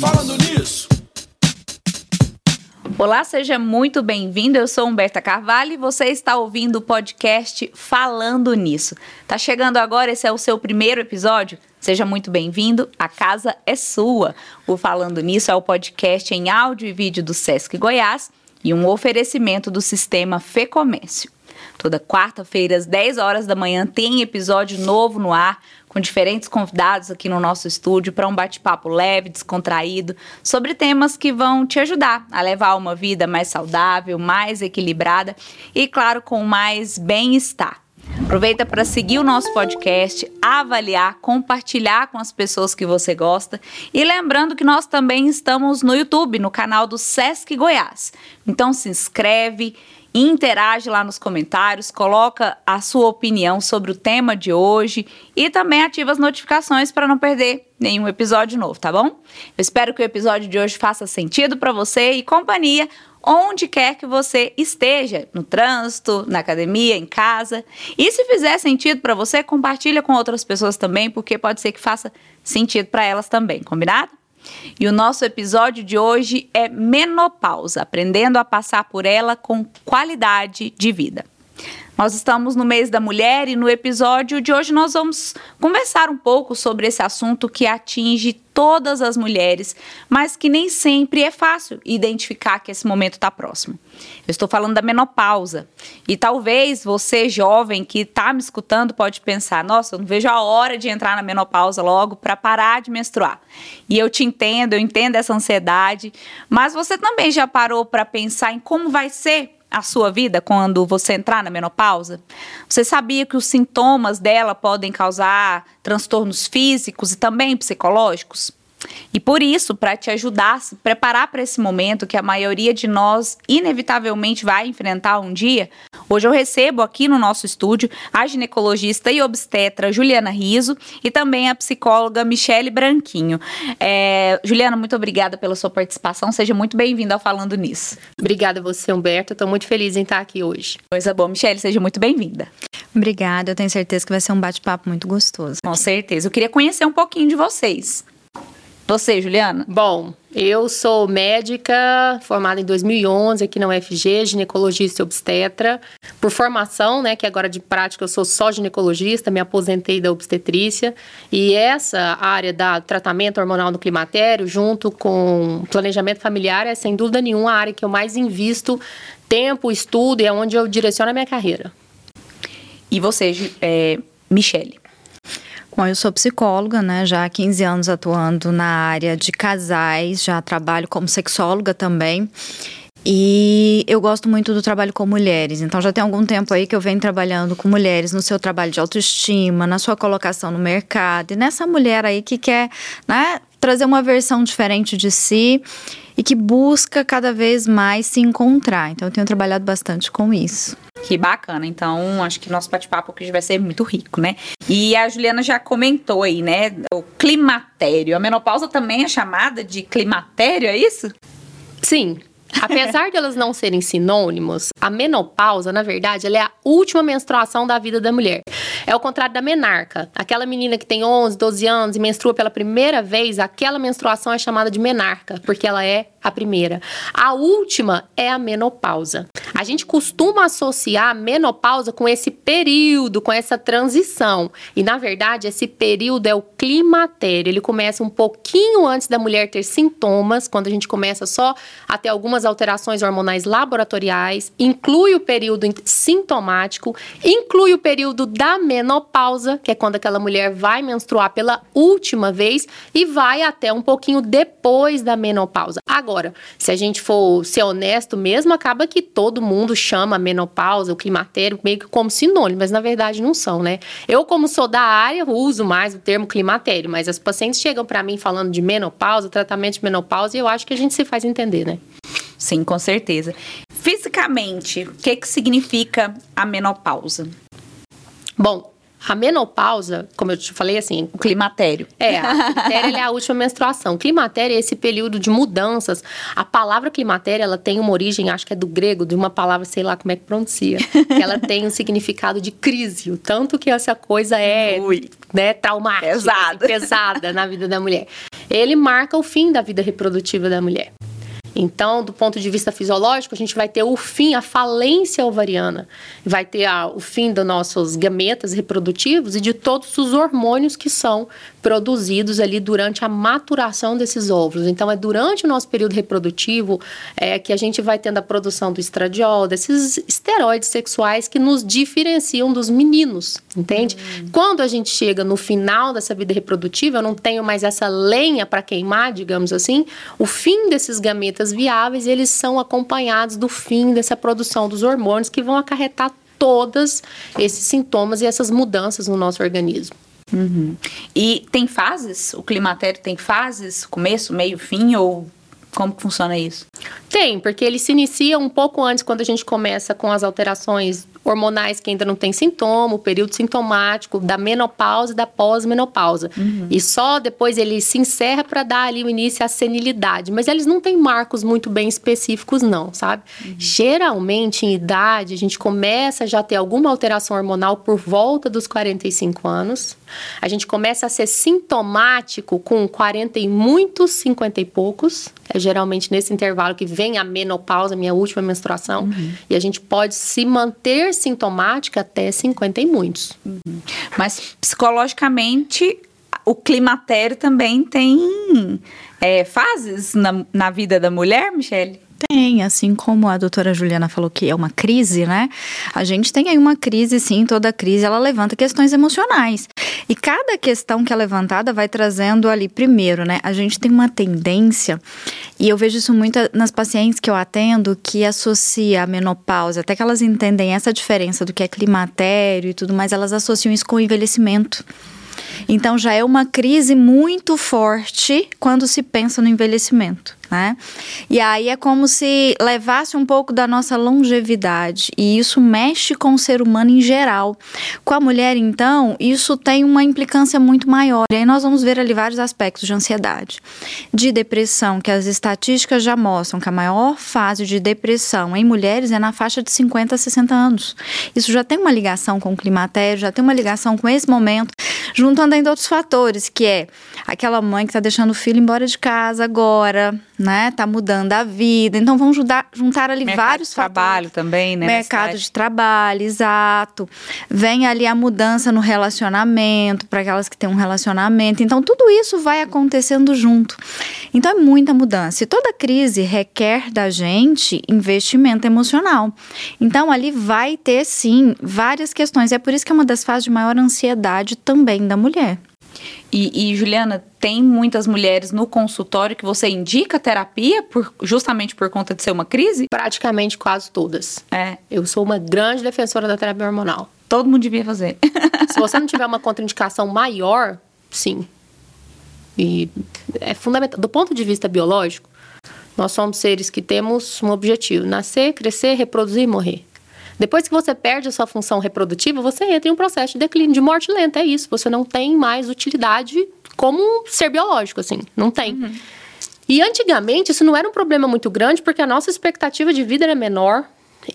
Falando nisso. Olá, seja muito bem-vindo. Eu sou Humberta Carvalho e você está ouvindo o podcast Falando Nisso. Tá chegando agora, esse é o seu primeiro episódio? Seja muito bem-vindo. A casa é sua. O Falando Nisso é o podcast em áudio e vídeo do Sesc Goiás e um oferecimento do sistema Fê Comércio. Toda quarta-feira, às 10 horas da manhã, tem episódio novo no ar, com diferentes convidados aqui no nosso estúdio para um bate-papo leve, descontraído, sobre temas que vão te ajudar a levar uma vida mais saudável, mais equilibrada e, claro, com mais bem-estar. Aproveita para seguir o nosso podcast, avaliar, compartilhar com as pessoas que você gosta e lembrando que nós também estamos no YouTube, no canal do Sesc Goiás. Então se inscreve, interage lá nos comentários, coloca a sua opinião sobre o tema de hoje e também ativa as notificações para não perder nenhum episódio novo, tá bom? Eu espero que o episódio de hoje faça sentido para você e companhia onde quer que você esteja, no trânsito, na academia, em casa. E se fizer sentido para você, compartilha com outras pessoas também, porque pode ser que faça sentido para elas também, combinado? E o nosso episódio de hoje é menopausa, aprendendo a passar por ela com qualidade de vida. Nós estamos no mês da mulher e no episódio de hoje nós vamos conversar um pouco sobre esse assunto que atinge todas as mulheres, mas que nem sempre é fácil identificar que esse momento está próximo. Eu estou falando da menopausa. E talvez você, jovem, que está me escutando, pode pensar: nossa, eu não vejo a hora de entrar na menopausa logo para parar de menstruar. E eu te entendo, eu entendo essa ansiedade, mas você também já parou para pensar em como vai ser a sua vida quando você entrar na menopausa? Você sabia que os sintomas dela podem causar transtornos físicos e também psicológicos? E por isso, para te ajudar a se preparar para esse momento que a maioria de nós inevitavelmente vai enfrentar um dia, hoje eu recebo aqui no nosso estúdio a ginecologista e obstetra Juliana Riso e também a psicóloga Michele Branquinho. É, Juliana, muito obrigada pela sua participação. Seja muito bem-vinda ao Falando Nisso. Obrigada a você, Humberto. Estou muito feliz em estar aqui hoje. Coisa boa. Michele, seja muito bem-vinda. Obrigada, eu tenho certeza que vai ser um bate-papo muito gostoso. Com certeza. Eu queria conhecer um pouquinho de vocês. Você, Juliana? Bom, eu sou médica, formada em 2011 aqui na UFG, ginecologista e obstetra. Por formação, né, que agora de prática eu sou só ginecologista, me aposentei da obstetrícia. E essa área da tratamento hormonal no climatério, junto com planejamento familiar, é sem dúvida nenhuma a área que eu mais invisto tempo, estudo e é onde eu direciono a minha carreira. E você, é, Michele? Bom, eu sou psicóloga, né? Já há 15 anos atuando na área de casais, já trabalho como sexóloga também. E eu gosto muito do trabalho com mulheres. Então já tem algum tempo aí que eu venho trabalhando com mulheres no seu trabalho de autoestima, na sua colocação no mercado e nessa mulher aí que quer, né, trazer uma versão diferente de si e que busca cada vez mais se encontrar. Então eu tenho trabalhado bastante com isso. Que bacana. Então, acho que nosso bate-papo hoje vai ser muito rico, né? E a Juliana já comentou aí, né? O climatério. A menopausa também é chamada de climatério, é isso? Sim. Apesar de elas não serem sinônimos, a menopausa, na verdade, ela é a última menstruação da vida da mulher. É o contrário da menarca. Aquela menina que tem 11, 12 anos e menstrua pela primeira vez, aquela menstruação é chamada de menarca, porque ela é a primeira. A última é a menopausa. A gente costuma associar a menopausa com esse período, com essa transição. E na verdade, esse período é o climatério. Ele começa um pouquinho antes da mulher ter sintomas, quando a gente começa só a ter algumas alterações hormonais laboratoriais, inclui o período sintomático, inclui o período da menopausa, que é quando aquela mulher vai menstruar pela última vez e vai até um pouquinho depois da menopausa. Agora se a gente for ser honesto mesmo, acaba que todo mundo chama menopausa, o climatério, meio que como sinônimo, mas na verdade não são, né? Eu, como sou da área, uso mais o termo climatério, mas as pacientes chegam para mim falando de menopausa, tratamento de menopausa, e eu acho que a gente se faz entender, né? Sim, com certeza. Fisicamente, o que, que significa a menopausa? Bom, A menopausa, como eu te falei assim. O climatério. É, a climatéria é a última menstruação. Climatéria é esse período de mudanças. A palavra climatéria, ela tem uma origem, acho que é do grego, de uma palavra, sei lá como é que pronuncia. que ela tem um significado de crise. O tanto que essa coisa é Ui. né, traumática, pesada. pesada na vida da mulher. Ele marca o fim da vida reprodutiva da mulher. Então, do ponto de vista fisiológico, a gente vai ter o fim, a falência ovariana, vai ter a, o fim dos nossos gametas reprodutivos e de todos os hormônios que são produzidos ali durante a maturação desses óvulos. Então, é durante o nosso período reprodutivo é, que a gente vai tendo a produção do estradiol, desses esteroides sexuais que nos diferenciam dos meninos, entende? Uhum. Quando a gente chega no final dessa vida reprodutiva, eu não tenho mais essa lenha para queimar, digamos assim, o fim desses gametas viáveis, eles são acompanhados do fim dessa produção dos hormônios que vão acarretar todos esses sintomas e essas mudanças no nosso organismo. Uhum. E tem fases? O climatério tem fases? Começo, meio, fim ou como funciona isso? Tem, porque ele se inicia um pouco antes, quando a gente começa com as alterações hormonais que ainda não tem sintoma, o período sintomático da menopausa e da pós-menopausa. Uhum. E só depois ele se encerra para dar ali o início à senilidade. Mas eles não têm marcos muito bem específicos, não, sabe? Uhum. Geralmente, em idade, a gente começa a já ter alguma alteração hormonal por volta dos 45 anos. A gente começa a ser sintomático com 40 e muitos, 50 e poucos. É geralmente nesse intervalo que vem a menopausa, minha última menstruação. Uhum. E a gente pode se manter sintomática até 50 e muitos. Uhum. Mas psicologicamente, o climatério também tem é, fases na, na vida da mulher, Michele? Tem, assim como a doutora Juliana falou que é uma crise, né? A gente tem aí uma crise, sim, toda crise ela levanta questões emocionais. E cada questão que é levantada vai trazendo ali, primeiro, né? A gente tem uma tendência, e eu vejo isso muito nas pacientes que eu atendo, que associa a menopausa, até que elas entendem essa diferença do que é climatério e tudo mais, elas associam isso com o envelhecimento. Então já é uma crise muito forte quando se pensa no envelhecimento né? E aí é como se levasse um pouco da nossa longevidade e isso mexe com o ser humano em geral. Com a mulher, então, isso tem uma implicância muito maior. E aí nós vamos ver ali vários aspectos de ansiedade, de depressão, que as estatísticas já mostram que a maior fase de depressão em mulheres é na faixa de 50 a 60 anos. Isso já tem uma ligação com o climatério, já tem uma ligação com esse momento, juntando ainda outros fatores, que é aquela mãe que está deixando o filho embora de casa agora, né? Tá mudando a vida. Então vamos juntar, juntar ali Mercado vários de trabalho também, né? Mercado de trabalho, exato. Vem ali a mudança no relacionamento para aquelas que têm um relacionamento. Então tudo isso vai acontecendo junto. Então é muita mudança. E toda crise requer da gente investimento emocional. Então ali vai ter sim várias questões. É por isso que é uma das fases de maior ansiedade também da mulher. E, e, Juliana, tem muitas mulheres no consultório que você indica terapia por, justamente por conta de ser uma crise? Praticamente quase todas. É. Eu sou uma grande defensora da terapia hormonal. Todo mundo devia fazer. Se você não tiver uma contraindicação maior, sim. E é fundamental. Do ponto de vista biológico, nós somos seres que temos um objetivo: nascer, crescer, reproduzir e morrer. Depois que você perde a sua função reprodutiva, você entra em um processo de declínio, de morte lenta. É isso. Você não tem mais utilidade como um ser biológico, assim. Não tem. Uhum. E antigamente isso não era um problema muito grande, porque a nossa expectativa de vida era menor.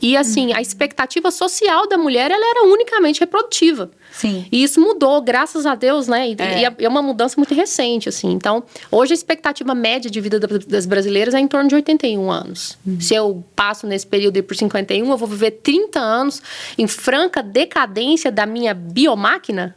E assim, a expectativa social da mulher ela era unicamente reprodutiva. Sim. E isso mudou, graças a Deus, né? E é, e é uma mudança muito recente, assim. Então, hoje a expectativa média de vida das brasileiras é em torno de 81 anos. Uhum. Se eu passo nesse período aí por 51, eu vou viver 30 anos em franca decadência da minha biomáquina,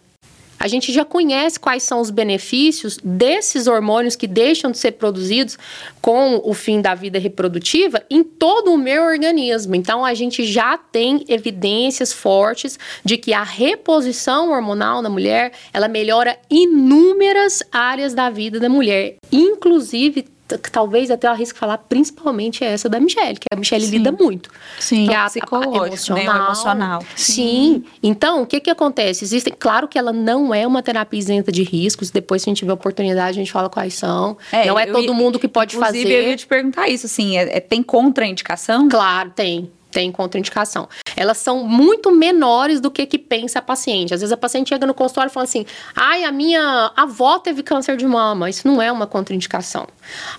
a gente já conhece quais são os benefícios desses hormônios que deixam de ser produzidos com o fim da vida reprodutiva em todo o meu organismo. Então, a gente já tem evidências fortes de que a reposição hormonal na mulher, ela melhora inúmeras áreas da vida da mulher, inclusive talvez até eu arrisco falar principalmente essa da Michelle, que a Michelle Sim. lida muito. Sim, que é a, psicológico, né? emocional. Né? emocional. Sim. Sim. Então, o que que acontece? Existem, claro que ela não é uma terapia isenta de riscos, depois se a gente tiver oportunidade a gente fala quais são. É, não é todo mundo que pode inclusive, fazer. eu ia te perguntar isso, assim, é, é, tem contraindicação? Claro, tem. Tem contraindicação. Elas são muito menores do que que pensa a paciente. Às vezes a paciente chega no consultório e fala assim: "Ai, a minha avó teve câncer de mama". Isso não é uma contraindicação.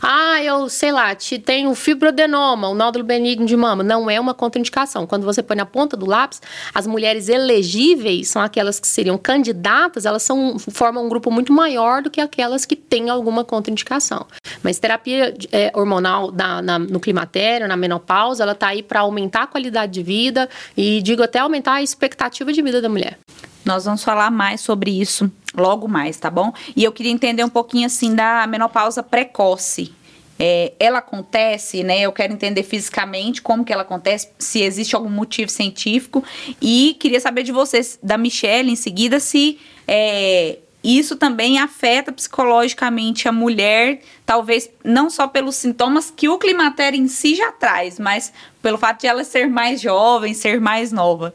"Ah, eu, sei lá, te tenho fibroadenoma, o nódulo benigno de mama". Não é uma contraindicação. Quando você põe na ponta do lápis, as mulheres elegíveis são aquelas que seriam candidatas, elas são formam um grupo muito maior do que aquelas que têm alguma contraindicação. Mas terapia é, hormonal na, na, no climatério, na menopausa, ela tá aí para aumentar a qualidade de vida e digo até aumentar a expectativa de vida da mulher. Nós vamos falar mais sobre isso logo mais, tá bom? E eu queria entender um pouquinho assim da menopausa precoce. É, ela acontece, né? Eu quero entender fisicamente como que ela acontece, se existe algum motivo científico. E queria saber de vocês, da Michelle, em seguida, se é, isso também afeta psicologicamente a mulher, talvez não só pelos sintomas que o climatério em si já traz, mas pelo fato de ela ser mais jovem, ser mais nova.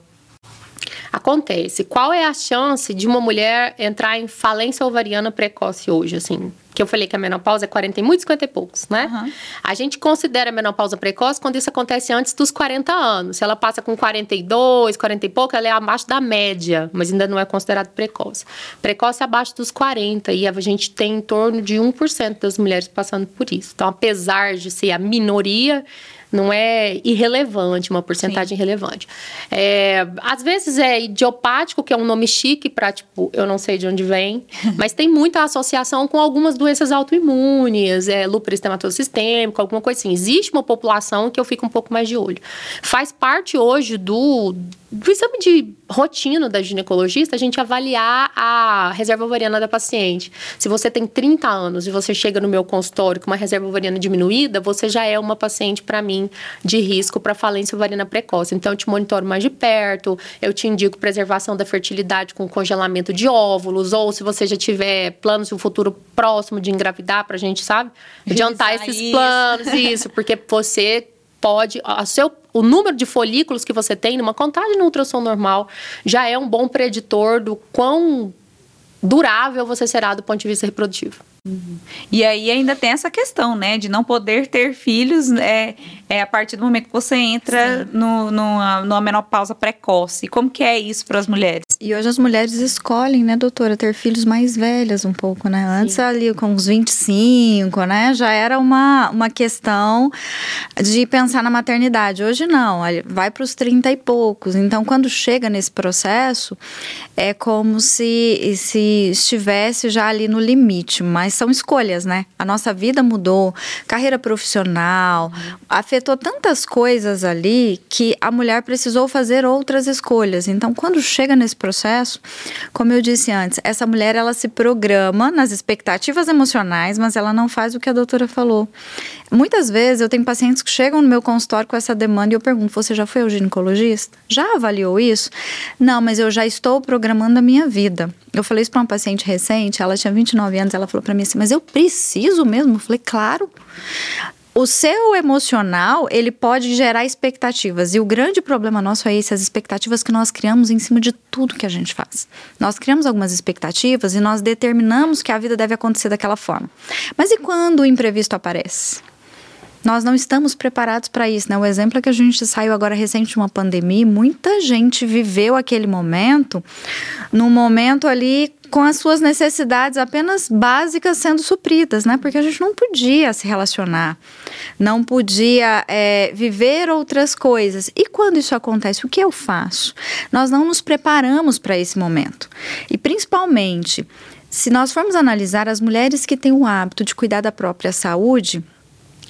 Acontece. Qual é a chance de uma mulher entrar em falência ovariana precoce hoje, assim? Que eu falei que a menopausa é 40 e muitos, 50 e poucos, né? Uhum. A gente considera a menopausa precoce quando isso acontece antes dos 40 anos. Se ela passa com 42, 40 e pouco, ela é abaixo da média, mas ainda não é considerado precoce. Precoce é abaixo dos 40 e a gente tem em torno de 1% das mulheres passando por isso. Então, apesar de ser a minoria, não é irrelevante, uma porcentagem Sim. irrelevante. É, às vezes é idiopático, que é um nome chique para, tipo, eu não sei de onde vem, mas tem muita associação com algumas doenças autoimunes, é, lúpus eritematoso sistêmico, alguma coisa assim. Existe uma população que eu fico um pouco mais de olho. Faz parte hoje do do exame de rotina da ginecologista, a gente avaliar a reserva ovariana da paciente. Se você tem 30 anos e você chega no meu consultório com uma reserva ovariana diminuída, você já é uma paciente, para mim, de risco para falência ovariana precoce. Então, eu te monitoro mais de perto, eu te indico preservação da fertilidade com congelamento de óvulos, ou se você já tiver planos no futuro próximo de engravidar, para a gente, sabe? Adiantar esses planos, isso, porque você pode, a seu, o número de folículos que você tem numa contagem no ultrassom normal já é um bom preditor do quão durável você será do ponto de vista reprodutivo. Uhum. E aí ainda tem essa questão, né, de não poder ter filhos é, é a partir do momento que você entra no, no, numa menopausa precoce. Como que é isso para as mulheres? E hoje as mulheres escolhem, né, doutora, ter filhos mais velhas um pouco, né? Antes Sim. ali com uns 25, né, já era uma, uma questão de pensar na maternidade. Hoje não, vai para os 30 e poucos. Então, quando chega nesse processo, é como se, se estivesse já ali no limite, mas são escolhas, né? A nossa vida mudou, carreira profissional, afetou tantas coisas ali que a mulher precisou fazer outras escolhas. Então, quando chega nesse processo, como eu disse antes, essa mulher ela se programa nas expectativas emocionais, mas ela não faz o que a doutora falou. Muitas vezes eu tenho pacientes que chegam no meu consultório com essa demanda e eu pergunto: você já foi ao ginecologista? Já avaliou isso? Não, mas eu já estou programando a minha vida. Eu falei isso para uma paciente recente, ela tinha 29 anos, ela falou para mim assim: "Mas eu preciso mesmo?" Eu falei: "Claro". O seu emocional, ele pode gerar expectativas. E o grande problema nosso é esse, as expectativas que nós criamos em cima de tudo que a gente faz. Nós criamos algumas expectativas e nós determinamos que a vida deve acontecer daquela forma. Mas e quando o imprevisto aparece? Nós não estamos preparados para isso, né? O exemplo é que a gente saiu agora recente de uma pandemia, muita gente viveu aquele momento, num momento ali com as suas necessidades apenas básicas sendo supridas, né? Porque a gente não podia se relacionar, não podia é, viver outras coisas. E quando isso acontece, o que eu faço? Nós não nos preparamos para esse momento. E principalmente, se nós formos analisar as mulheres que têm o hábito de cuidar da própria saúde,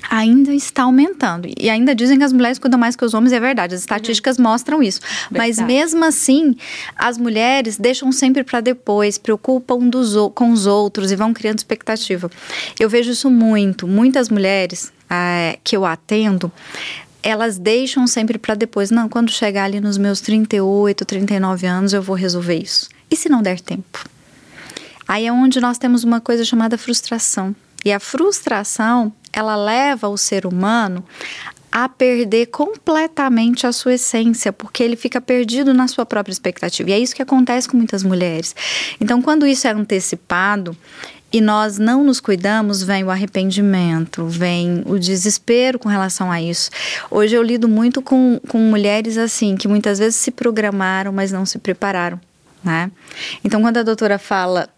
ainda está aumentando. E ainda dizem que as mulheres cuidam mais que os homens, é verdade, as estatísticas uhum. mostram isso. Verdade. Mas mesmo assim, as mulheres deixam sempre para depois, preocupam dos, com os outros e vão criando expectativa. Eu vejo isso muito. Muitas mulheres é, que eu atendo, elas deixam sempre para depois. Não, quando chegar ali nos meus 38, 39 anos, eu vou resolver isso. E se não der tempo? Aí é onde nós temos uma coisa chamada frustração. E a frustração, ela leva o ser humano a perder completamente a sua essência, porque ele fica perdido na sua própria expectativa. E é isso que acontece com muitas mulheres. Então, quando isso é antecipado e nós não nos cuidamos, vem o arrependimento, vem o desespero com relação a isso. Hoje eu lido muito com, com mulheres assim, que muitas vezes se programaram, mas não se prepararam, né? Então, quando a doutora fala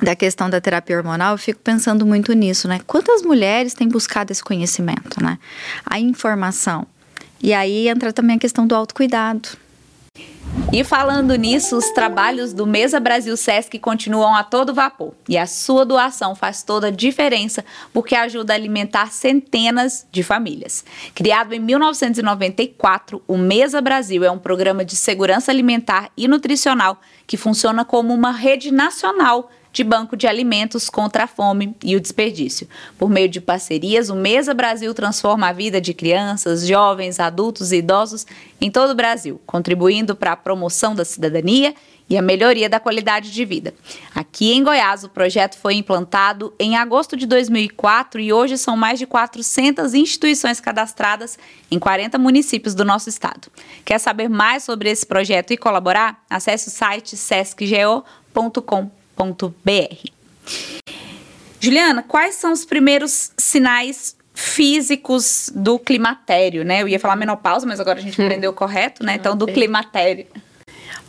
da questão da terapia hormonal, eu fico pensando muito nisso, né? Quantas mulheres têm buscado esse conhecimento, né? A informação. E aí entra também a questão do autocuidado. E falando nisso, os trabalhos do Mesa Brasil Sesc continuam a todo vapor. E a sua doação faz toda a diferença porque ajuda a alimentar centenas de famílias. Criado em 1994, o Mesa Brasil é um programa de segurança alimentar e nutricional que funciona como uma rede nacional de banco de alimentos contra a fome e o desperdício. Por meio de parcerias, o Mesa Brasil transforma a vida de crianças, jovens, adultos e idosos em todo o Brasil, contribuindo para a promoção da cidadania e a melhoria da qualidade de vida. Aqui em Goiás, o projeto foi implantado em agosto de 2004 e hoje são mais de 400 instituições cadastradas em 40 municípios do nosso estado. Quer saber mais sobre esse projeto e colaborar? Acesse o site sescgo.com Juliana, quais são os primeiros sinais físicos do climatério, né? Eu ia falar menopausa, mas agora a gente aprendeu correto, né? Então, do climatério.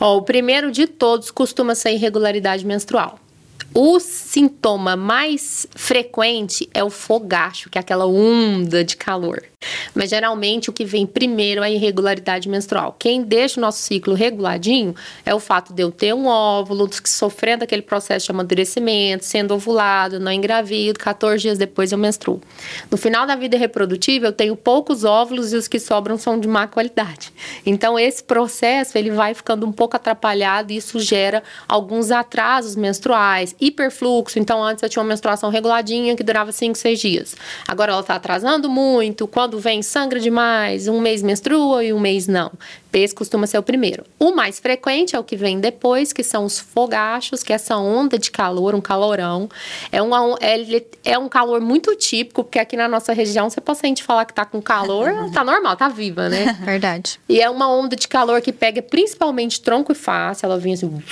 Ó, o primeiro de todos costuma ser irregularidade menstrual. O sintoma mais frequente é o fogacho, que é aquela onda de calor. Mas geralmente o que vem primeiro é a irregularidade menstrual. Quem deixa o nosso ciclo reguladinho é o fato de eu ter um óvulo, sofrendo aquele processo de amadurecimento, sendo ovulado, não engravido, 14 dias depois eu menstruo. No final da vida reprodutiva, eu tenho poucos óvulos e os que sobram são de má qualidade. Então esse processo ele vai ficando um pouco atrapalhado e isso gera alguns atrasos menstruais, hiperfluxo. Então antes eu tinha uma menstruação reguladinha que durava 5, 6 dias. Agora ela está atrasando muito. Quando quando vem sangra demais, um mês menstrua e um mês não. Esse costuma ser o primeiro. O mais frequente é o que vem depois, que são os fogachos, que é essa onda de calor, um calorão. É, uma, é, é um calor muito típico, porque aqui na nossa região, você pode sentir falar que tá com calor, tá normal, tá viva, né? Verdade. E é uma onda de calor que pega principalmente tronco e face, ela vem assim,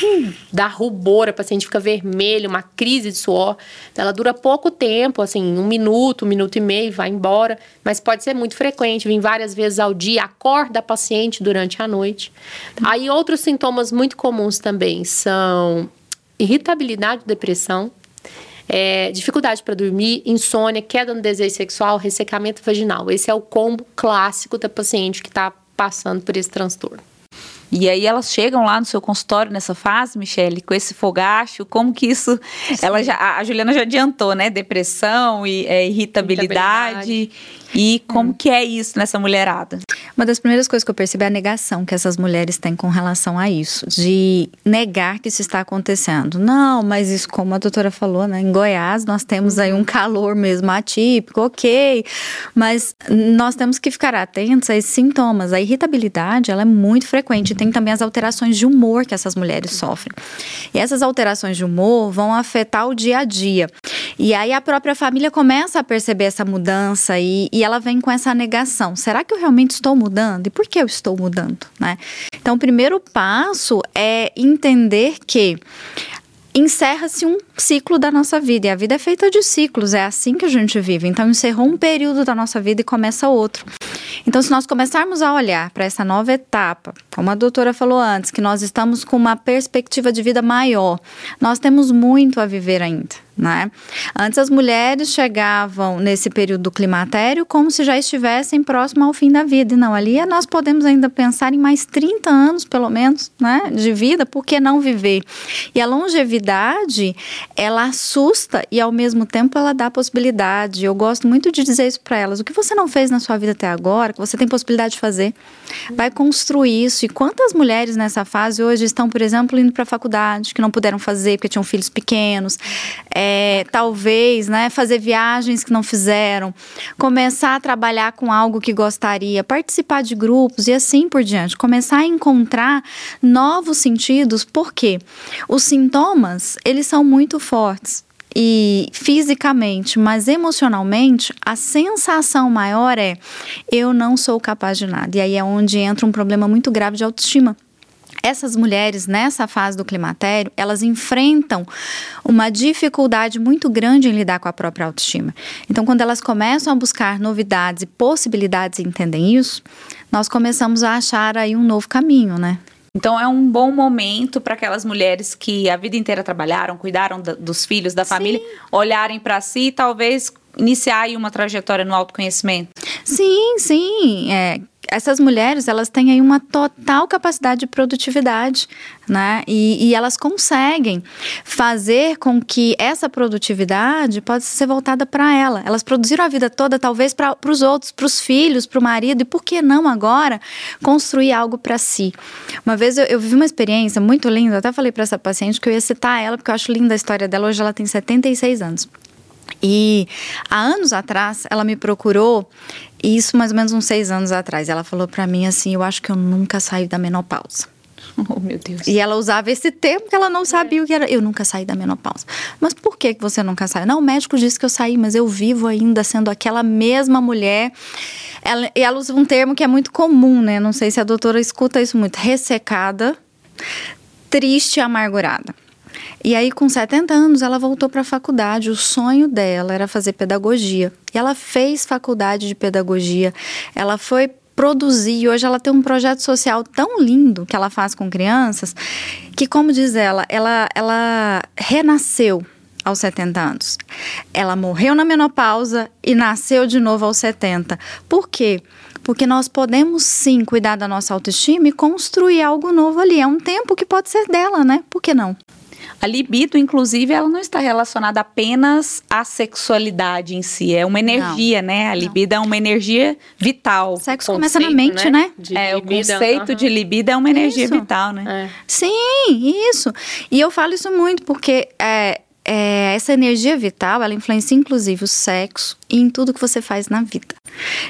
dá rubor, a paciente fica vermelho, uma crise de suor. Ela dura pouco tempo, assim, um minuto, um minuto e meio, vai embora, mas pode ser muito frequente, vem várias vezes ao dia, acorda a paciente durante a noite. Aí outros sintomas muito comuns também são irritabilidade, depressão, é, dificuldade para dormir, insônia, queda no desejo sexual, ressecamento vaginal. Esse é o combo clássico da paciente que está passando por esse transtorno. E aí elas chegam lá no seu consultório nessa fase, Michele, com esse fogacho, como que isso, Sim. ela já, a Juliana já adiantou, né, depressão e é, irritabilidade, irritabilidade, e como hum. que é isso nessa mulherada? Uma das primeiras coisas que eu percebi é a negação que essas mulheres têm com relação a isso, de negar que isso está acontecendo. Não, mas isso, como a doutora falou, né? Em Goiás nós temos aí um calor mesmo atípico, ok, mas nós temos que ficar atentos a esses sintomas. A irritabilidade, ela é muito frequente. Tem também as alterações de humor que essas mulheres sofrem. E essas alterações de humor vão afetar o dia a dia. E aí a própria família começa a perceber essa mudança e, e ela vem com essa negação. Será que eu realmente estou mudando? E por que eu estou mudando? Né? Então, o primeiro passo é entender que encerra-se um ciclo da nossa vida. E a vida é feita de ciclos, é assim que a gente vive. Então, encerrou um período da nossa vida e começa outro. Então, se nós começarmos a olhar para essa nova etapa, como a doutora falou antes, que nós estamos com uma perspectiva de vida maior, nós temos muito a viver ainda né? Antes as mulheres chegavam nesse período do climatério como se já estivessem próximo ao fim da vida. E não, ali nós podemos ainda pensar em mais 30 anos, pelo menos, né, de vida, por que não viver? E a longevidade, ela assusta e ao mesmo tempo ela dá possibilidade. Eu gosto muito de dizer isso para elas. O que você não fez na sua vida até agora, que você tem possibilidade de fazer, vai construir isso. E quantas mulheres nessa fase hoje estão, por exemplo, indo para a faculdade, que não puderam fazer porque tinham filhos pequenos, é, talvez, né, fazer viagens que não fizeram, começar a trabalhar com algo que gostaria, participar de grupos e assim por diante, começar a encontrar novos sentidos, porque os sintomas, eles são muito fortes e fisicamente, mas emocionalmente, a sensação maior é eu não sou capaz de nada. E aí é onde entra um problema muito grave de autoestima essas mulheres nessa fase do climatério, elas enfrentam uma dificuldade muito grande em lidar com a própria autoestima. Então, quando elas começam a buscar novidades e possibilidades e entendem isso, nós começamos a achar aí um novo caminho, né? Então é um bom momento para aquelas mulheres que a vida inteira trabalharam, cuidaram da, dos filhos, da família, olharem para si e talvez iniciar aí uma trajetória no autoconhecimento. Sim, sim. É, essas mulheres elas têm aí uma total capacidade de produtividade, né? E, e elas conseguem fazer com que essa produtividade possa ser voltada para ela. Elas produziram a vida toda, talvez, para os outros, para os filhos, para o marido, e por que não agora construir algo para si? Uma vez eu, eu, vivi uma experiência muito linda, eu até falei para essa paciente que eu ia citar ela, porque eu acho linda a história dela. Hoje ela tem 76 anos. E há anos atrás ela me procurou, isso mais ou menos uns seis anos atrás. Ela falou para mim assim: Eu acho que eu nunca saí da menopausa. Oh, meu Deus. E ela usava esse termo que ela não sabia é. o que era. Eu nunca saí da menopausa. Mas por que você nunca saiu? Não, o médico disse que eu saí, mas eu vivo ainda sendo aquela mesma mulher. Ela, e ela usa um termo que é muito comum, né? Não sei se a doutora escuta isso muito. Ressecada, triste e amargurada. E aí, com 70 anos, ela voltou para a faculdade. O sonho dela era fazer pedagogia. E ela fez faculdade de pedagogia. Ela foi produzir. Hoje ela tem um projeto social tão lindo que ela faz com crianças, que, como diz ela, ela, ela renasceu aos 70 anos. Ela morreu na menopausa e nasceu de novo aos 70. Por quê? Porque nós podemos sim cuidar da nossa autoestima e construir algo novo ali. É um tempo que pode ser dela, né? Por que não? A libido, inclusive, ela não está relacionada apenas à sexualidade em si, é uma energia, não, né? A libido não. é uma energia vital. O sexo conceito, começa na mente, né? né? É, libido, o conceito de libido é uma energia isso. vital, né? É. Sim, isso. E eu falo isso muito porque é, é, essa energia vital, ela influencia inclusive o sexo e em tudo que você faz na vida.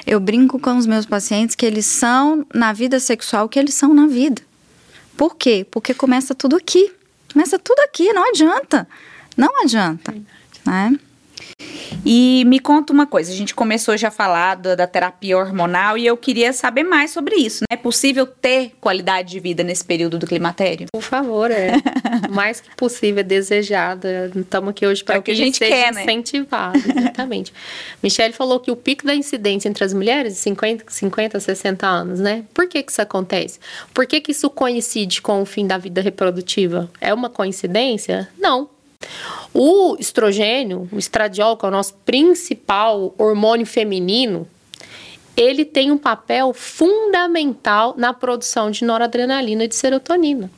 Eu brinco com os meus pacientes que eles são na vida sexual o que eles são na vida. Por quê? Porque começa tudo aqui. Começa tudo aqui, não adianta. Não adianta. Né? E me conta uma coisa, a gente começou já a falar da, da, terapia hormonal e eu queria saber mais sobre isso. Né? É possível ter qualidade de vida nesse período do climatério? Por favor, é. mais que possível, é desejada. Estamos aqui hoje para é que, que, a gente seja quer, né? incentivado. Exatamente. Michelle falou que o pico da incidência entre as mulheres é 50, 50 60 anos, né? Por que, que isso acontece? Por que, que isso coincide com o fim da vida reprodutiva? É uma coincidência? Não o estrogênio, o estradiol, que é o nosso principal hormônio feminino, ele tem um papel fundamental na produção de noradrenalina e de serotonina.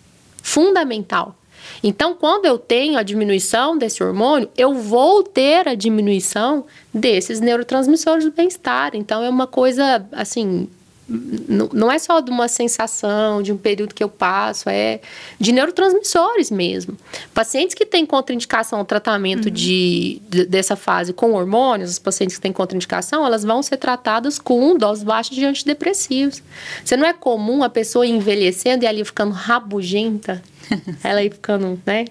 Fundamental. Então, quando eu tenho a diminuição desse hormônio, eu vou ter a diminuição desses neurotransmissores do bem-estar. Então, é uma coisa, assim, não é só de uma sensação, de um período que eu passo, é de neurotransmissores mesmo. Pacientes que têm contraindicação ao tratamento uhum. de, de, dessa fase com hormônios, os pacientes que têm contraindicação, elas vão ser tratadas com doses baixas de antidepressivos. Você não é comum a pessoa envelhecendo e ali ficando rabugenta, ela aí ficando, né,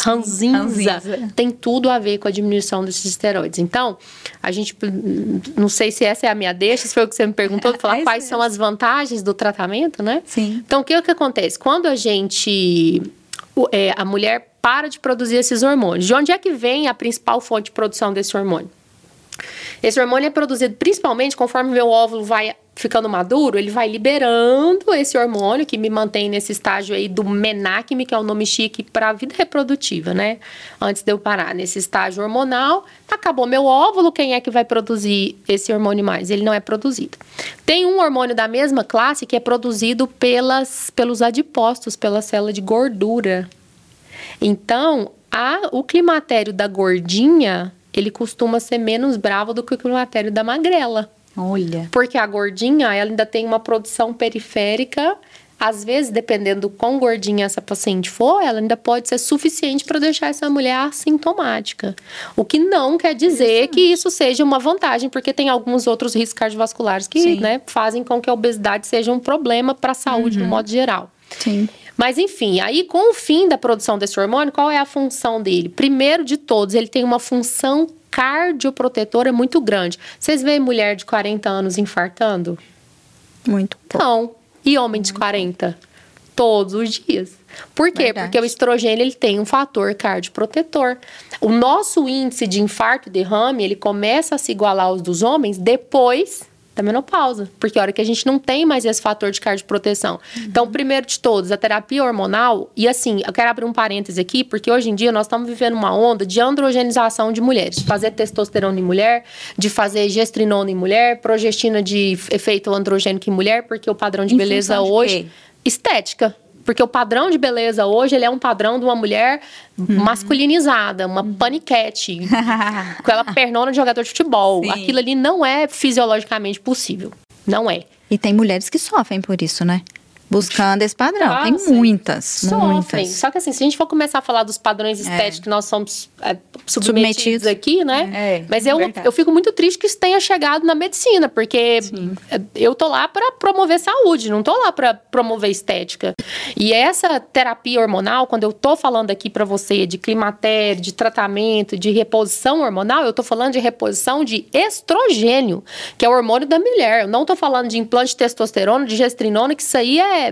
ranzinza, tem tudo a ver com a diminuição desses esteroides. Então, a gente, não sei se essa é a minha deixa, se foi o que você me perguntou, falar é quais são as vantagens do tratamento, né? Sim. Então, o que, que acontece? Quando a gente, é, a mulher para de produzir esses hormônios, de onde é que vem a principal fonte de produção desse hormônio? Esse hormônio é produzido principalmente conforme o meu óvulo vai ficando maduro, ele vai liberando esse hormônio que me mantém nesse estágio aí do menacme, que é o nome chique para a vida reprodutiva, né? Antes de eu parar nesse estágio hormonal, acabou meu óvulo, quem é que vai produzir esse hormônio mais? Ele não é produzido. Tem um hormônio da mesma classe que é produzido pelas, pelos adipócitos, pela célula de gordura. Então, a, o climatério da gordinha, ele costuma ser menos bravo do que o climatério da magrela. Olha. Porque a gordinha, ela ainda tem uma produção periférica. Às vezes, dependendo do quão gordinha essa paciente for, ela ainda pode ser suficiente para deixar essa mulher assintomática. O que não quer dizer que isso seja uma vantagem, porque tem alguns outros riscos cardiovasculares que né, fazem com que a obesidade seja um problema para a saúde uhum. no modo geral. Sim. Mas enfim, aí com o fim da produção desse hormônio, qual é a função dele? Primeiro de todos, ele tem uma função cardioprotetora muito grande. Vocês veem mulher de 40 anos infartando? Muito pouco. Não. E homem de 40? todos os dias. Por quê? Verdade. Porque o estrogênio ele tem um fator cardioprotetor. O nosso índice de infarto e derrame, ele começa a se igualar aos dos homens depois da menopausa, porque a hora que a gente não tem mais esse fator de cardioproteção. Uhum. Então, primeiro de todos, a terapia hormonal, e assim, eu quero abrir um parêntese aqui, porque hoje em dia nós estamos vivendo uma onda de androgenização de mulheres, de fazer testosterona em mulher, de fazer gestrinona em mulher, progestina de efeito androgênico em mulher, porque o padrão de Em beleza de hoje quê? estética. Porque o padrão de beleza hoje, ele é um padrão de uma mulher Uhum. masculinizada, uma paniquete, com ela pernona de jogador de futebol. Sim. Aquilo ali não é fisiologicamente possível. Não é. E tem mulheres que sofrem por isso, né? Buscando esse padrão. Ah, tem sim. muitas, Sofrem. muitas. Só que assim, se a gente for começar a falar dos padrões estéticos que nós somos é, submetidos, Submetidos. aqui, né? É, Mas é eu, verdade. eu fico muito triste que isso tenha chegado na medicina, porque é, eu tô lá para promover saúde, não tô lá para promover estética. E essa terapia hormonal, quando eu tô falando aqui para você de climatério, de tratamento, de reposição hormonal, eu tô falando de reposição de estrogênio, que é o hormônio da mulher. Eu não tô falando de implante de testosterona, de gestrinona, que isso aí é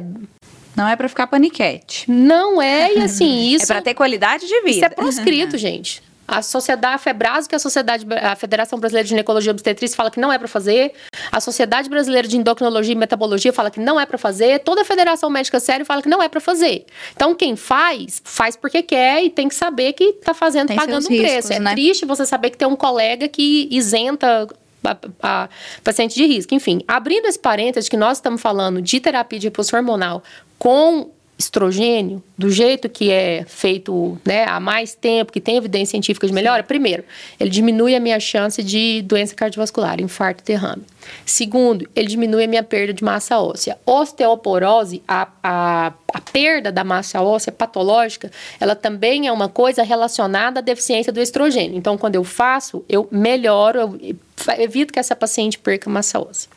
Não é pra ficar paniquete. não é, e assim, isso, é pra ter qualidade de vida. isso é proscrito, gente. A sociedade, a FEBRASO, que é a, sociedade, a Federação Brasileira de Ginecologia e Obstetrícia, fala que não é para fazer. A Sociedade Brasileira de Endocrinologia e Metabologia fala que não é para fazer. Toda a Federação Médica Séria fala que não é para fazer. Então, quem faz, faz porque quer e tem que saber que tá fazendo, Tem pagando seus um preço. riscos, é né? triste você saber que tem um colega que isenta a, a paciente de risco. Enfim, abrindo esse parênteses que nós estamos falando de terapia de reposição hormonal com estrogênio, do jeito que é feito né, há mais tempo, que tem evidência científica de melhora, primeiro, ele diminui a minha chance de doença cardiovascular, infarto e derrame. Segundo, ele diminui a minha perda de massa óssea. Osteoporose, a, a, a perda da massa óssea patológica, ela também é uma coisa relacionada à deficiência do estrogênio. Então, quando eu faço, eu melhoro, eu evito que essa paciente perca massa óssea.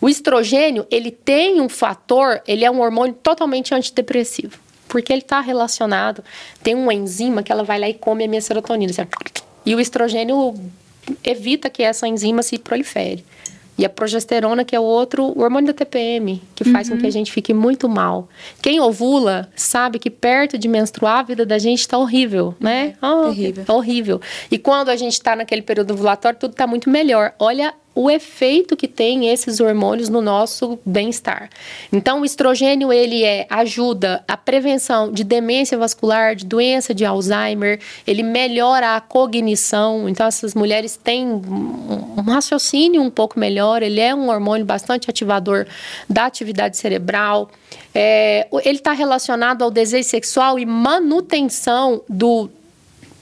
O estrogênio, ele tem um fator, ele é um hormônio totalmente antidepressivo. Porque ele está relacionado, tem uma enzima que ela vai lá e come a minha serotonina. assim, E o estrogênio evita que essa enzima se prolifere. E a progesterona, que é o outro o hormônio da TPM, que faz com que a gente fique muito mal. Quem ovula sabe que perto de menstruar a vida da gente está horrível, né? Ah, terrível. horrível. E quando a gente está naquele período ovulatório, tudo está muito melhor. Olha o efeito que tem esses hormônios no nosso bem-estar. Então, o estrogênio ele é ajuda a prevenção de demência vascular, de doença de Alzheimer, ele melhora a cognição. Então, essas mulheres têm um raciocínio um pouco melhor. Ele é um hormônio bastante ativador da atividade cerebral. É, ele está relacionado ao desejo sexual e manutenção do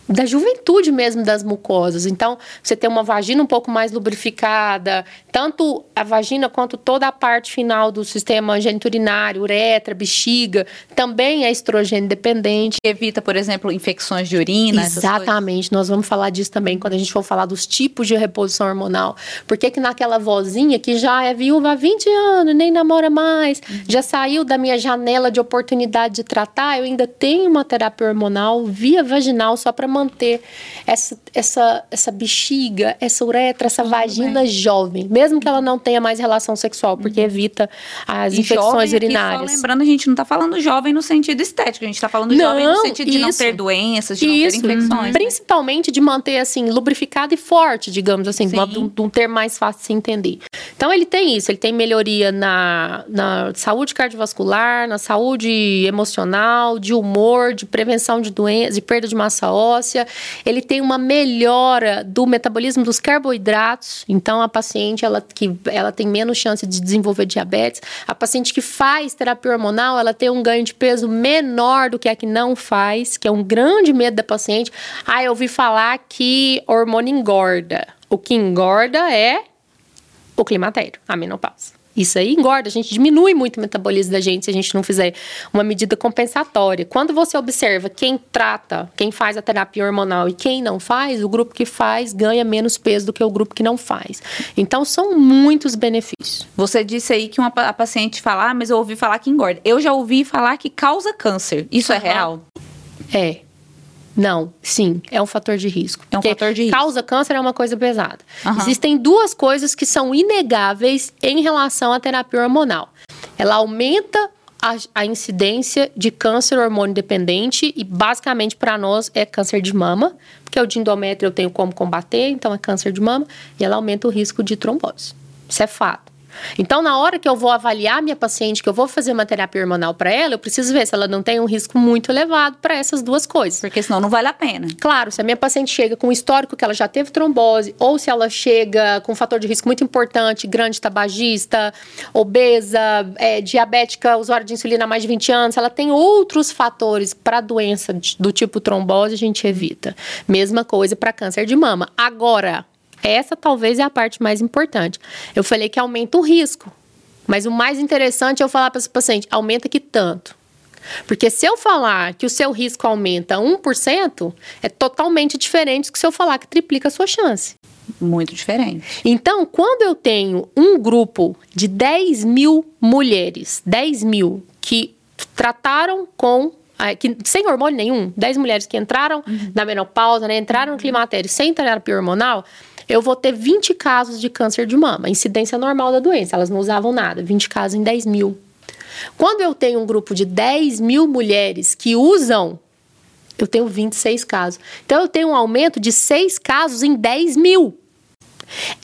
da juventude mesmo das mucosas. Então, você tem uma vagina um pouco mais lubrificada, tanto a vagina quanto toda a parte final do sistema geniturinário, uretra, bexiga, também é estrogênio dependente. Evita, por exemplo, infecções de urina. Exatamente, nós vamos falar disso também quando a gente for falar dos tipos de reposição hormonal. Porque que naquela vozinha que já é viúva há 20 anos, nem namora mais, já saiu da minha janela de oportunidade de tratar, eu ainda tenho uma terapia hormonal via vaginal só para manter essa, essa, essa bexiga, essa uretra, essa vagina jovem, mesmo que ela não tenha mais relação sexual, porque evita as E infecções jovem aqui, urinárias. Só lembrando, a gente não tá falando jovem no sentido estético, a gente tá falando jovem no Não, sentido de não ter doenças, de Isso, não ter infecções. né? principalmente de manter assim lubrificado e forte, digamos assim, de, Sim. um- um termo mais fácil de se entender. Então ele tem isso, ele tem melhoria na, na saúde cardiovascular, na saúde emocional, de humor, de prevenção de doenças, de perda de massa óssea. Ele tem uma melhora do metabolismo dos carboidratos. Então a paciente ela que ela tem menos chance de desenvolver diabetes. A paciente que faz terapia hormonal, ela tem um ganho de peso menor do que a que não faz, que é um grande medo da paciente. Ah, eu ouvi falar que hormônio engorda. O que engorda é o climatério, a menopausa. Isso aí engorda, a gente diminui muito o metabolismo da gente se a gente não fizer uma medida compensatória. Quando você observa quem trata, quem faz a terapia hormonal e quem não faz, o grupo que faz ganha menos peso do que o grupo que não faz. Então são muitos benefícios. Você disse aí que uma, a paciente fala, ah, mas eu ouvi falar que engorda. Eu já ouvi falar que causa câncer. Isso é Aham. real? É. Não, sim, é um fator de risco. É um fator de risco. Causa câncer é uma coisa pesada. Aham. Existem duas coisas que são inegáveis em relação à terapia hormonal. Ela aumenta a, a incidência de câncer hormônio dependente e basicamente para nós é câncer de mama, porque o de endométrio eu tenho como combater, então é câncer de mama e ela aumenta o risco de trombose. Isso é fato. Então, na hora que eu vou avaliar minha paciente, que eu vou fazer uma terapia hormonal para ela, eu preciso ver se ela não tem um risco muito elevado para essas duas coisas. Porque senão não vale a pena. Claro, se a minha paciente chega com um histórico que ela já teve trombose, ou se ela chega com um fator de risco muito importante, grande tabagista, obesa, é, diabética, usuário de insulina há mais de 20 anos, ela tem outros fatores para doença do tipo trombose, a gente evita. Mesma coisa para câncer de mama. Agora, essa talvez é a parte mais importante. Eu falei que aumenta o risco. Mas o mais interessante é eu falar para esse paciente, aumenta que tanto. Porque se eu falar que o seu risco aumenta 1%, é totalmente diferente do que se eu falar que triplica a sua chance. Muito diferente. Então, quando eu tenho um grupo de 10 mil mulheres, 10 mil, que trataram com. Ah, que, sem hormônio nenhum, 10 mulheres que entraram uhum. na menopausa, né, entraram no climatério sem terapia hormonal, eu vou ter 20 casos de câncer de mama, incidência normal da doença, elas não usavam nada, 20 casos em 10 mil. Quando eu tenho um grupo de 10 mil mulheres que usam, eu tenho 26 casos. Então eu tenho um aumento de 6 casos em 10 mil.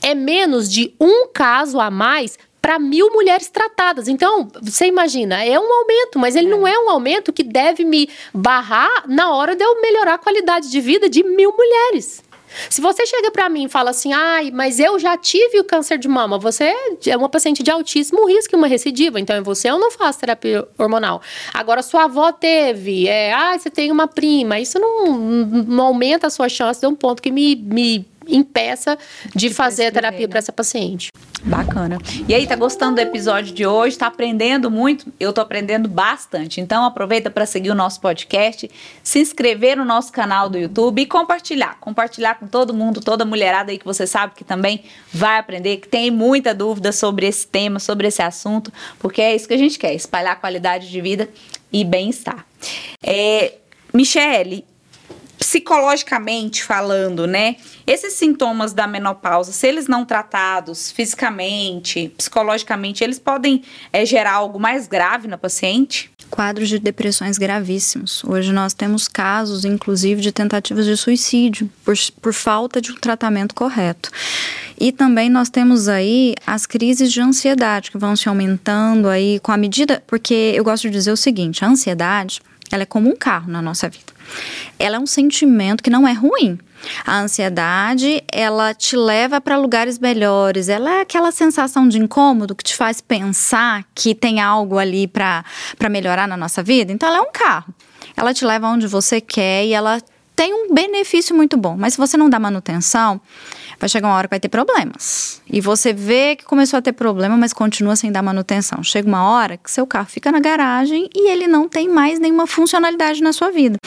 É menos de um caso a mais para mil mulheres tratadas. Então, você imagina, é um aumento, mas ele é. não é um aumento que deve me barrar na hora de eu melhorar a qualidade de vida de mil mulheres. Se você chega para mim e fala assim, ai, mas eu já tive o câncer de mama, você é uma paciente de altíssimo risco e uma recidiva, então é você eu não faço terapia hormonal. Agora, sua avó teve, é, ah, você tem uma prima, isso não, não aumenta a sua chance de um ponto que me, me impeça de, de fazer a terapia para essa paciente. Bacana. E aí, tá gostando do episódio de hoje? Tá aprendendo muito? Eu tô aprendendo bastante. Então, aproveita para seguir o nosso podcast, se inscrever no nosso canal do YouTube e compartilhar. Compartilhar com todo mundo, toda mulherada aí que você sabe que também vai aprender, que tem muita dúvida sobre esse tema, sobre esse assunto, porque é isso que a gente quer: espalhar qualidade de vida e bem-estar. É, Michele, psicologicamente falando, né? Esses sintomas da menopausa, se eles não tratados fisicamente, psicologicamente, eles podem é, gerar algo mais grave na paciente? Quadros de depressões gravíssimos. Hoje nós temos casos, inclusive, de tentativas de suicídio por, por falta de um tratamento correto. E também nós temos aí as crises de ansiedade que vão se aumentando aí com a medida, porque eu gosto de dizer o seguinte, a ansiedade, ela é como um carro na nossa vida ela é um sentimento que não é ruim. A ansiedade, ela te leva para lugares melhores. Ela é aquela sensação de incômodo que te faz pensar que tem algo ali para melhorar na nossa vida. Então, ela é um carro. Ela te leva onde você quer e ela tem um benefício muito bom. Mas se você não dá manutenção, vai chegar uma hora que vai ter problemas. E você vê que começou a ter problema, mas continua sem dar manutenção. Chega uma hora que seu carro fica na garagem e ele não tem mais nenhuma funcionalidade na sua vida.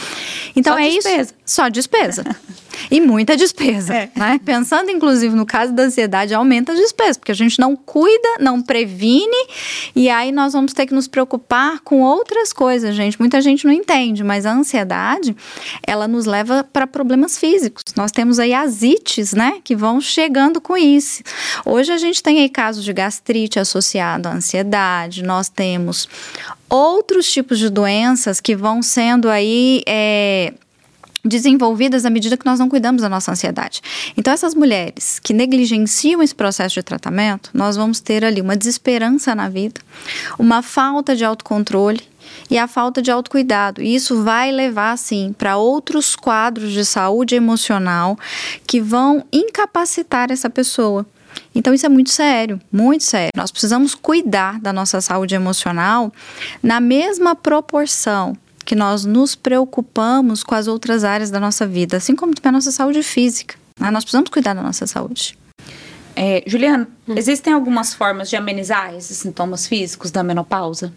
Então Só é despesa. isso. Só despesa. e muita despesa. É. Né? Pensando, inclusive, no caso da ansiedade, aumenta a despesa, porque a gente não cuida, não previne, e aí nós vamos ter que nos preocupar com outras coisas, gente. Muita gente não entende, mas a ansiedade, ela nos leva para problemas físicos. Nós temos aí as ites, né, que vão chegando com isso. Hoje a gente tem aí casos de gastrite associado à ansiedade, nós temos outros tipos de doenças que vão sendo aí é, desenvolvidas à medida que nós não cuidamos da nossa ansiedade. Então, essas mulheres que negligenciam esse processo de tratamento, nós vamos ter ali uma desesperança na vida, uma falta de autocontrole e a falta de autocuidado. E isso vai levar, sim, para outros quadros de saúde emocional que vão incapacitar essa pessoa. Então, isso é muito sério, muito sério. Nós precisamos cuidar da nossa saúde emocional na mesma proporção que nós nos preocupamos com as outras áreas da nossa vida, assim como também a nossa saúde física. Né? Nós precisamos cuidar da nossa saúde. É, Juliana, hum. existem algumas formas de amenizar esses sintomas físicos da menopausa?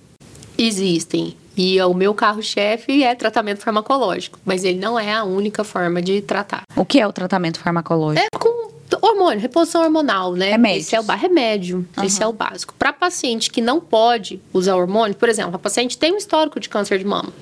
Existem. E o meu carro-chefe é tratamento farmacológico, mas ele não é a única forma de tratar. O que é o tratamento farmacológico? É com hormônio, reposição hormonal, né? Remédio. Esse é o remédio, uhum. esse é o básico. Para paciente que não pode usar hormônio, por exemplo, a paciente tem um histórico de câncer de mama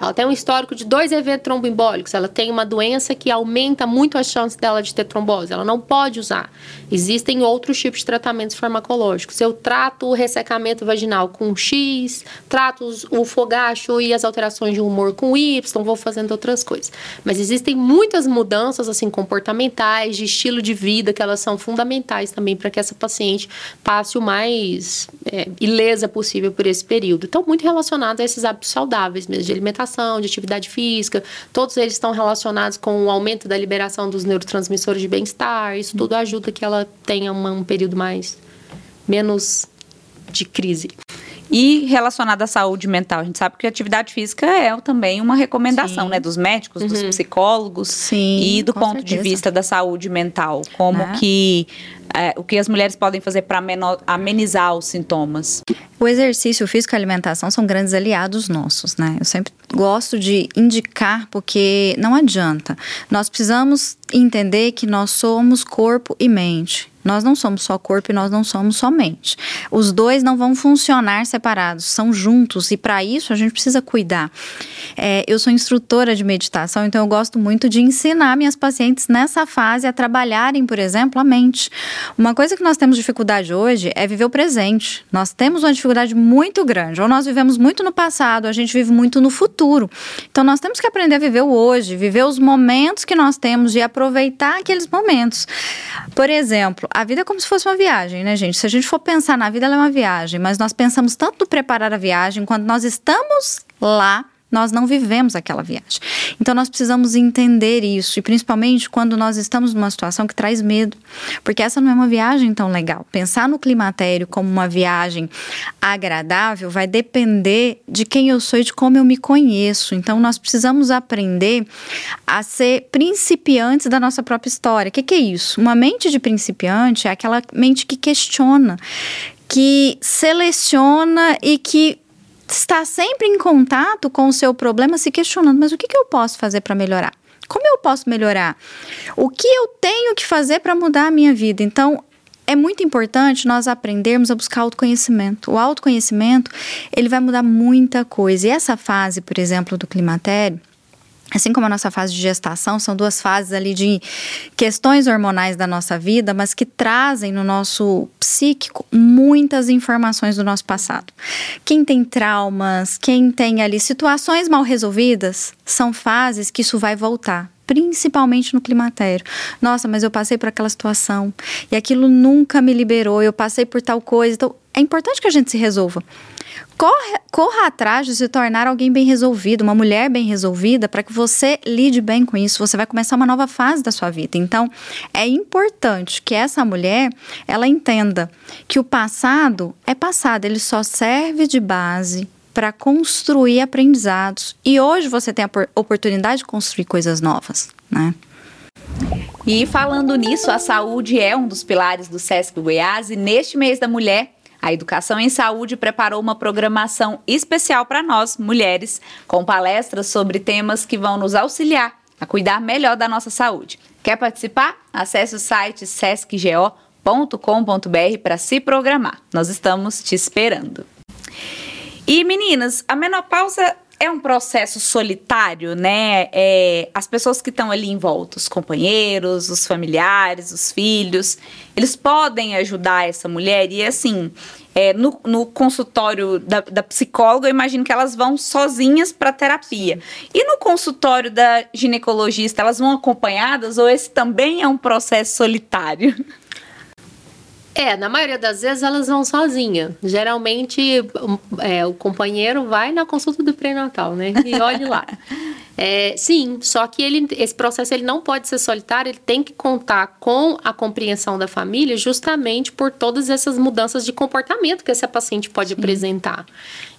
ela tem um histórico de dois eventos tromboembólicos, ela tem uma doença que aumenta muito a chance dela de ter trombose, ela não pode usar. Existem outros tipos de tratamentos farmacológicos. Eu trato o ressecamento vaginal com X, trato o fogacho e as alterações de humor com Y, vou fazendo outras coisas. Mas existem muitas mudanças assim comportamentais, de estilo de vida, que elas são fundamentais também para que essa paciente passe o mais é, ilesa possível por esse período. Então, muito relacionado a esses hábitos saudáveis mesmo, de alimentação, de atividade física, todos eles estão relacionados com o aumento da liberação dos neurotransmissores de bem-estar, isso tudo ajuda que ela tenha uma, um período mais menos de crise. E relacionado à saúde mental, a gente sabe que a atividade física é também uma recomendação, Sim. né, dos médicos, uhum. dos psicólogos Sim, e do ponto certeza. de vista da saúde mental, como né? que é, o que as mulheres podem fazer para amenizar os sintomas. O exercício físico e a alimentação são grandes aliados nossos, né? Eu sempre gosto de indicar porque não adianta. Nós precisamos entender que nós somos corpo e mente. Nós não somos só corpo e nós não somos só mente. Os dois não vão funcionar separados, são juntos e para isso a gente precisa cuidar. É, eu sou instrutora de meditação, então eu gosto muito de ensinar minhas pacientes nessa fase a trabalharem, por exemplo, a mente. Uma coisa que nós temos dificuldade hoje é viver o presente. Nós temos uma dificuldade muito grande. Ou nós vivemos muito no passado, a gente vive muito no futuro. Então nós temos que aprender a viver o hoje, viver os momentos que nós temos e aproveitar aqueles momentos. Por exemplo, a vida é como se fosse uma viagem, né, gente? Se a gente for pensar na vida, ela é uma viagem, mas nós pensamos tanto no preparar a viagem quando nós estamos lá nós não vivemos aquela viagem. Então nós precisamos entender isso, e principalmente quando nós estamos numa situação que traz medo, porque essa não é uma viagem tão legal. Pensar no climatério como uma viagem agradável vai depender de quem eu sou e de como eu me conheço. Então nós precisamos aprender a ser principiantes da nossa própria história. O que, que é isso? Uma mente de principiante é aquela mente que questiona, que seleciona e que está sempre em contato com o seu problema, se questionando: mas o que, que eu posso fazer para melhorar? Como eu posso melhorar? O que eu tenho que fazer para mudar a minha vida? Então, é muito importante nós aprendermos a buscar autoconhecimento. O autoconhecimento, ele vai mudar muita coisa. E essa fase, por exemplo, do climatério, Assim como a nossa fase de gestação, são duas fases ali de questões hormonais da nossa vida, mas que trazem no nosso psíquico muitas informações do nosso passado. Quem tem traumas, quem tem ali situações mal resolvidas, são fases que isso vai voltar principalmente no climatério. Nossa, mas eu passei por aquela situação e aquilo nunca me liberou, eu passei por tal coisa. Então, é importante que a gente se resolva. Corre, corra atrás de se tornar alguém bem resolvido, uma mulher bem resolvida, para que você lide bem com isso. Você vai começar uma nova fase da sua vida. Então, é importante que essa mulher ela entenda que o passado é passado, ele só serve de base para construir aprendizados. E hoje você tem a oportunidade de construir coisas novas, né? E falando nisso, a saúde é um dos pilares do SESC Goiás e neste mês da mulher a Educação em Saúde preparou uma programação especial para nós, mulheres, com palestras sobre temas que vão nos auxiliar a cuidar melhor da nossa saúde. Quer participar? Acesse o site sescgo.com.br para se programar. Nós estamos te esperando. E meninas, a menopausa é um processo solitário, né? É, as pessoas que estão ali em volta, os companheiros, os familiares, os filhos, eles podem ajudar essa mulher. E assim, é, no, no, consultório da, da, psicóloga, eu imagino que elas vão sozinhas para terapia. E no consultório da ginecologista, elas vão acompanhadas ou esse também é um processo solitário? É, na maioria das vezes elas vão sozinha. Geralmente é, o companheiro vai na consulta do pré-natal, né? E olhe lá. É, sim, só que ele, esse processo ele não pode ser solitário, ele tem que contar com a compreensão da família justamente por todas essas mudanças de comportamento que essa paciente pode sim. apresentar.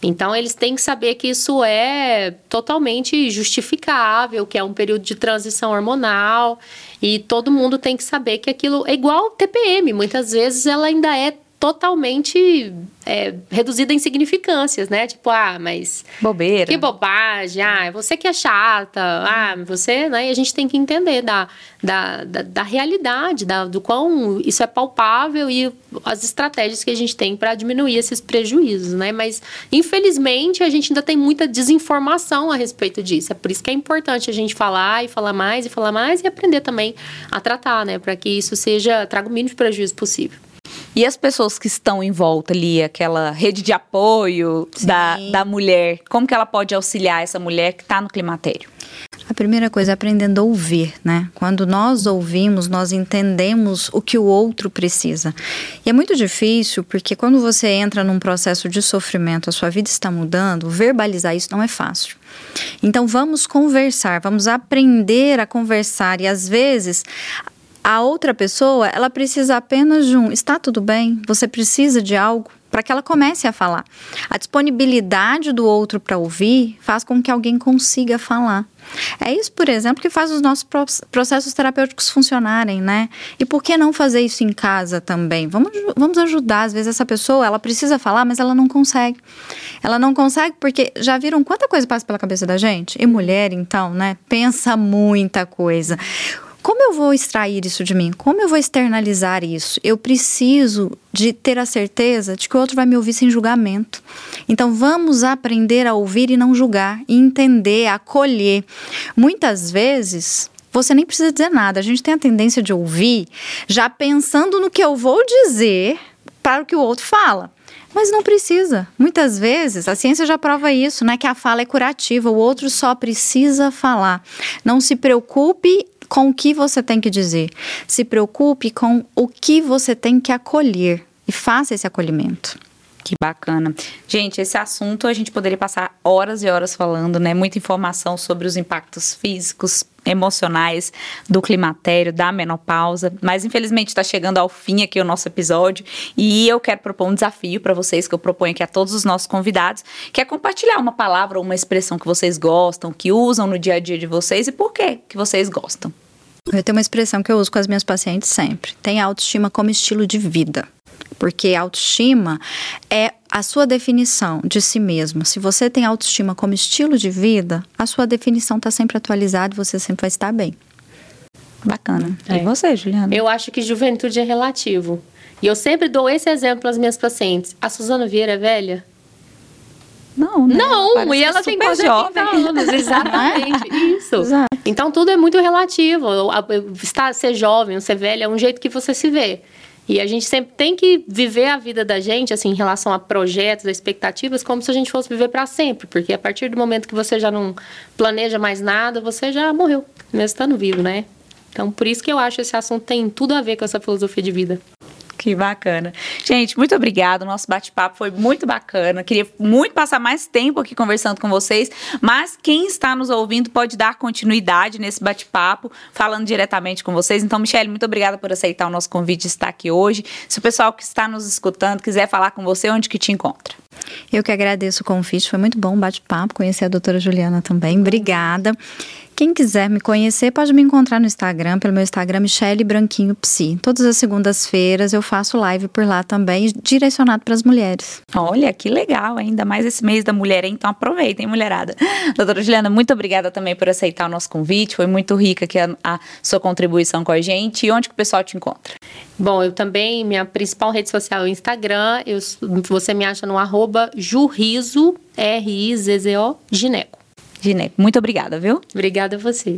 Então, eles têm que saber que isso é totalmente justificável, que é um período de transição hormonal e todo mundo tem que saber que aquilo é igual TPM. Muitas vezes ela ainda é totalmente é, reduzida em insignificâncias, né? Tipo, ah, mas. Bobeira. Que bobagem, ah, você que é chata, ah, você, né? E a gente tem que entender da, da, da, da realidade, da, do quão isso é palpável e as estratégias que a gente tem para diminuir esses prejuízos, né? Mas, infelizmente, a gente ainda tem muita desinformação a respeito disso. É por isso que é importante a gente falar e falar mais e falar mais e aprender também a tratar, né? Para que isso seja, traga o mínimo de prejuízo possível. E as pessoas que estão em volta ali, aquela rede de apoio da, da mulher, como que ela pode auxiliar essa mulher que está no climatério? A primeira coisa é aprendendo a ouvir, né? Quando nós ouvimos, nós entendemos o que o outro precisa. E é muito difícil porque quando você entra num processo de sofrimento, a sua vida está mudando, verbalizar isso não é fácil. Então vamos conversar, vamos aprender a conversar e às vezes a outra pessoa, ela precisa apenas de um está tudo bem? Você precisa de algo? Para que ela comece a falar. A disponibilidade do outro para ouvir faz com que alguém consiga falar. É isso, por exemplo, que faz os nossos processos terapêuticos funcionarem, né? E por que não fazer isso em casa também? Vamos, vamos ajudar. Às vezes essa pessoa, ela precisa falar, mas ela não consegue. Ela não consegue porque já viram quanta coisa passa pela cabeça da gente? E mulher, então, né? Pensa muita coisa. Como eu vou extrair isso de mim? Como eu vou externalizar isso? Eu preciso de ter a certeza de que o outro vai me ouvir sem julgamento. Então vamos aprender a ouvir e não julgar, entender, acolher. Muitas vezes você nem precisa dizer nada. A gente tem a tendência de ouvir já pensando no que eu vou dizer para o que o outro fala. Mas não precisa. Muitas vezes, a ciência já prova isso, né? Que a fala é curativa, o outro só precisa falar. Não se preocupe com o que você tem que dizer. Se preocupe com o que você tem que acolher e faça esse acolhimento. Que bacana. Gente, esse assunto a gente poderia passar horas e horas falando, né? Muita informação sobre os impactos físicos, emocionais do climatério, da menopausa. Mas infelizmente está chegando ao fim aqui o nosso episódio e eu quero propor um desafio para vocês que eu proponho aqui a todos os nossos convidados, que é compartilhar uma palavra ou uma expressão que vocês gostam, que usam no dia a dia de vocês e por que que vocês gostam. Eu tenho uma expressão que eu uso com as minhas pacientes sempre. Tem autoestima como estilo de vida porque autoestima é a sua definição de si mesmo. Se você tem autoestima como estilo de vida, a sua definição está sempre atualizada e você sempre vai estar bem. Bacana. É. E você, Juliana? Eu acho que juventude é relativo. E eu sempre dou esse exemplo às minhas pacientes. A Suzana Vieira é velha? Não, né? Não, e ela tem quase jovem. anos, exatamente, isso. Exato. Então tudo é muito relativo. Estar, ser jovem, ser velha é um jeito que você se vê. E a gente sempre tem que viver a vida da gente, assim, em relação a projetos, a expectativas, como se a gente fosse viver para sempre. Porque a partir do momento que você já não planeja mais nada, você já morreu, mesmo estando vivo, né? Então, por isso que eu acho que esse assunto tem tudo a ver com essa filosofia de vida. Que bacana. Gente, muito obrigada. O nosso bate-papo foi muito bacana. Queria muito passar mais tempo aqui conversando com vocês, mas quem está nos ouvindo pode dar continuidade nesse bate-papo, falando diretamente com vocês. Então, Michelle, muito obrigada por aceitar o nosso convite de estar aqui hoje. Se o pessoal que está nos escutando quiser falar com você, onde que te encontra? Eu que agradeço o convite, foi muito bom o bate-papo, conhecer a doutora Juliana também. Obrigada. Quem quiser me conhecer pode me encontrar no Instagram, pelo meu Instagram, Michele Branquinho Psi. Todas as segundas-feiras eu faço live por lá também, direcionado para as mulheres. Olha, que legal, ainda mais esse mês da mulher, então aproveitem, mulherada. Doutora Juliana, muito obrigada também por aceitar o nosso convite, foi muito rica aqui a, a sua contribuição com a gente. E onde que o pessoal te encontra? Bom, eu também, minha principal rede social é o Instagram, eu, você me acha no arroba jurrizo, R-I-Z-Z-O, gineco. Gineco. Muito obrigada, viu? Obrigada a você.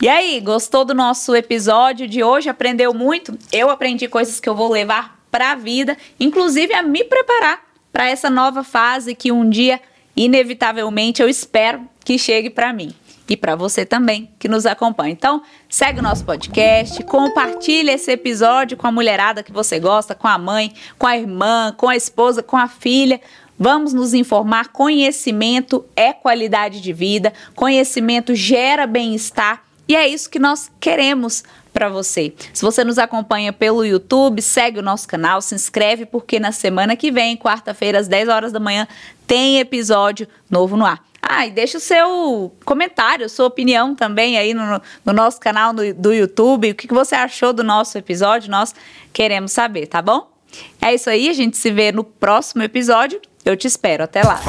E aí, gostou do nosso episódio de hoje? Aprendeu muito? Eu aprendi coisas que eu vou levar para a vida, inclusive a me preparar para essa nova fase que um dia, inevitavelmente, eu espero que chegue para mim e para você também que nos acompanha. Então, segue o nosso podcast, compartilhe esse episódio com a mulherada que você gosta, com a mãe, com a irmã, com a esposa, com a filha. Vamos nos informar. Conhecimento é qualidade de vida, conhecimento gera bem-estar e é isso que nós queremos para você. Se você nos acompanha pelo YouTube, segue o nosso canal, se inscreve, porque na semana que vem, quarta-feira, às 10 horas da manhã, tem episódio novo no ar. Ah, e deixa o seu comentário, sua opinião também aí no, no nosso canal no, do YouTube. O que, que você achou do nosso episódio? Nós queremos saber, tá bom? É isso aí, a gente se vê no próximo episódio. Eu te espero. Até lá.